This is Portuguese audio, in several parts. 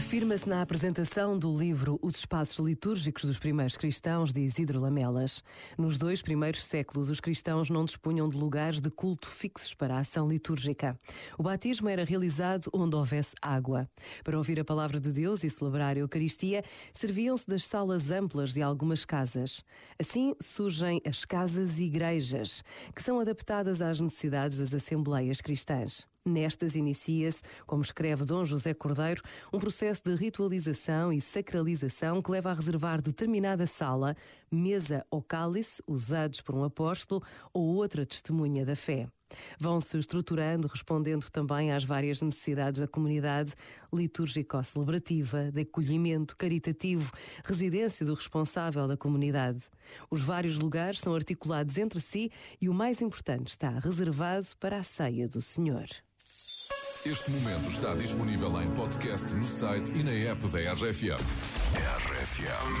Afirma-se na apresentação do livro Os Espaços Litúrgicos dos Primeiros Cristãos, de Isidro Lamelas. Nos dois primeiros séculos, os cristãos não dispunham de lugares de culto fixos para a ação litúrgica. O batismo era realizado onde houvesse água. Para ouvir a palavra de Deus e celebrar a Eucaristia, serviam-se das salas amplas de algumas casas. Assim surgem as casas-igrejas, que são adaptadas às necessidades das assembleias cristãs. Nestas inicia-se, como escreve Dom José Cordeiro, um processo de ritualização e sacralização que leva a reservar determinada sala, mesa ou cálice usados por um apóstolo ou outra testemunha da fé. Vão-se estruturando, respondendo também às várias necessidades da comunidade litúrgico-celebrativa, de acolhimento caritativo, residência do responsável da comunidade. Os vários lugares são articulados entre si e o mais importante está reservado para a ceia do Senhor. Este momento está disponível em podcast no site e na app da RFM. RFM.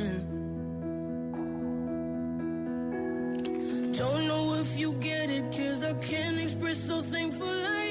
If you get it, cause I can't express how thankful I am.